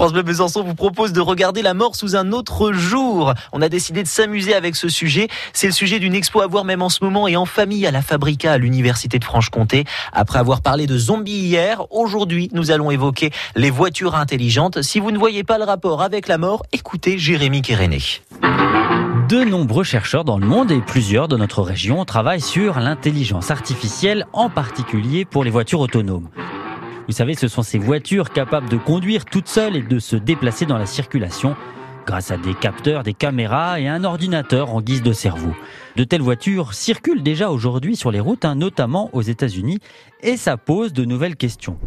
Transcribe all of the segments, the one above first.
France Bleu Besançon vous propose de regarder la mort sous un autre jour. On a décidé de s'amuser avec ce sujet. C'est le sujet d'une expo à voir même en ce moment et en famille à la Fabrica à l'Université de Franche-Comté. Après avoir parlé de zombies hier, aujourd'hui, nous allons évoquer les voitures intelligentes. Si vous ne voyez pas le rapport avec la mort, écoutez Jérémy Kéréné. De nombreux chercheurs dans le monde et plusieurs de notre région travaillent sur l'intelligence artificielle, en particulier pour les voitures autonomes. Vous savez, ce sont ces voitures capables de conduire toutes seules et de se déplacer dans la circulation grâce à des capteurs, des caméras et un ordinateur en guise de cerveau. De telles voitures circulent déjà aujourd'hui sur les routes, hein, notamment aux États-Unis, et ça pose de nouvelles questions.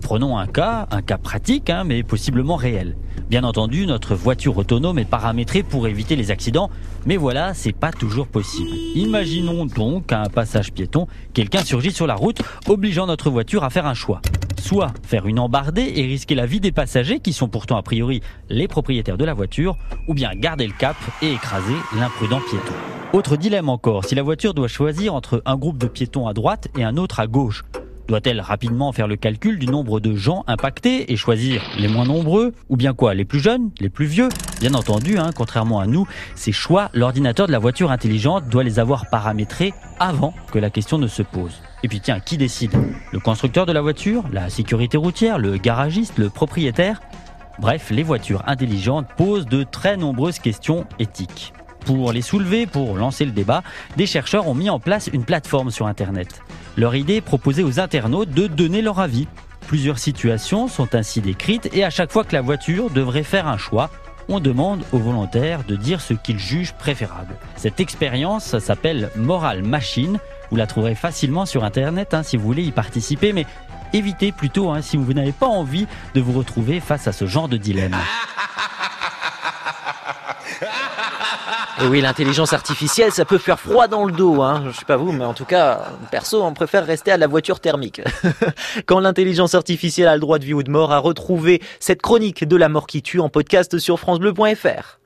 Prenons un cas, un cas pratique, hein, mais possiblement réel. Bien entendu, notre voiture autonome est paramétrée pour éviter les accidents, mais voilà, c'est pas toujours possible. Imaginons donc qu'à un passage piéton, quelqu'un surgit sur la route, obligeant notre voiture à faire un choix. Soit faire une embardée et risquer la vie des passagers, qui sont pourtant a priori les propriétaires de la voiture, ou bien garder le cap et écraser l'imprudent piéton. Autre dilemme encore, si la voiture doit choisir entre un groupe de piétons à droite et un autre à gauche, doit-elle rapidement faire le calcul du nombre de gens impactés et choisir les moins nombreux Ou bien quoi Les plus jeunes Les plus vieux? Bien entendu, hein, contrairement à nous, ces choix, l'ordinateur de la voiture intelligente doit les avoir paramétrés avant que la question ne se pose. Et puis tiens, qui décide? Le constructeur de la voiture? La sécurité routière? Le garagiste? Le propriétaire? Bref, les voitures intelligentes posent de très nombreuses questions éthiques. Pour les soulever, pour lancer le débat, des chercheurs ont mis en place une plateforme sur Internet. Leur idée est proposer aux internautes de donner leur avis. Plusieurs situations sont ainsi décrites et à chaque fois que la voiture devrait faire un choix, on demande aux volontaires de dire ce qu'ils jugent préférable. Cette expérience s'appelle Moral Machine. Vous la trouverez facilement sur Internet hein, si vous voulez y participer, mais évitez plutôt hein, si vous n'avez pas envie de vous retrouver face à ce genre de dilemme. Et oui, l'intelligence artificielle, ça peut faire froid dans le dos. Hein. Je sais pas vous, mais en tout cas, perso, on préfère rester à la voiture thermique. Quand l'intelligence artificielle a le droit de vie ou de mort, à retrouver cette chronique de la mort qui tue en podcast sur francebleu.fr.